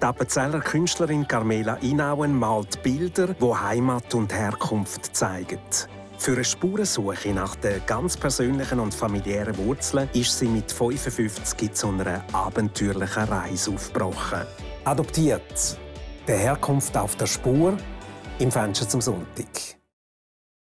Die Appenzeller Künstlerin Carmela Inauen malt Bilder, die Heimat und Herkunft zeigen. Für eine Spurensuche nach den ganz persönlichen und familiären Wurzeln ist sie mit 55 zu einer abenteuerlichen Reise aufgebrochen. Adoptiert. Der Herkunft auf der Spur im Fenster zum Sonntag.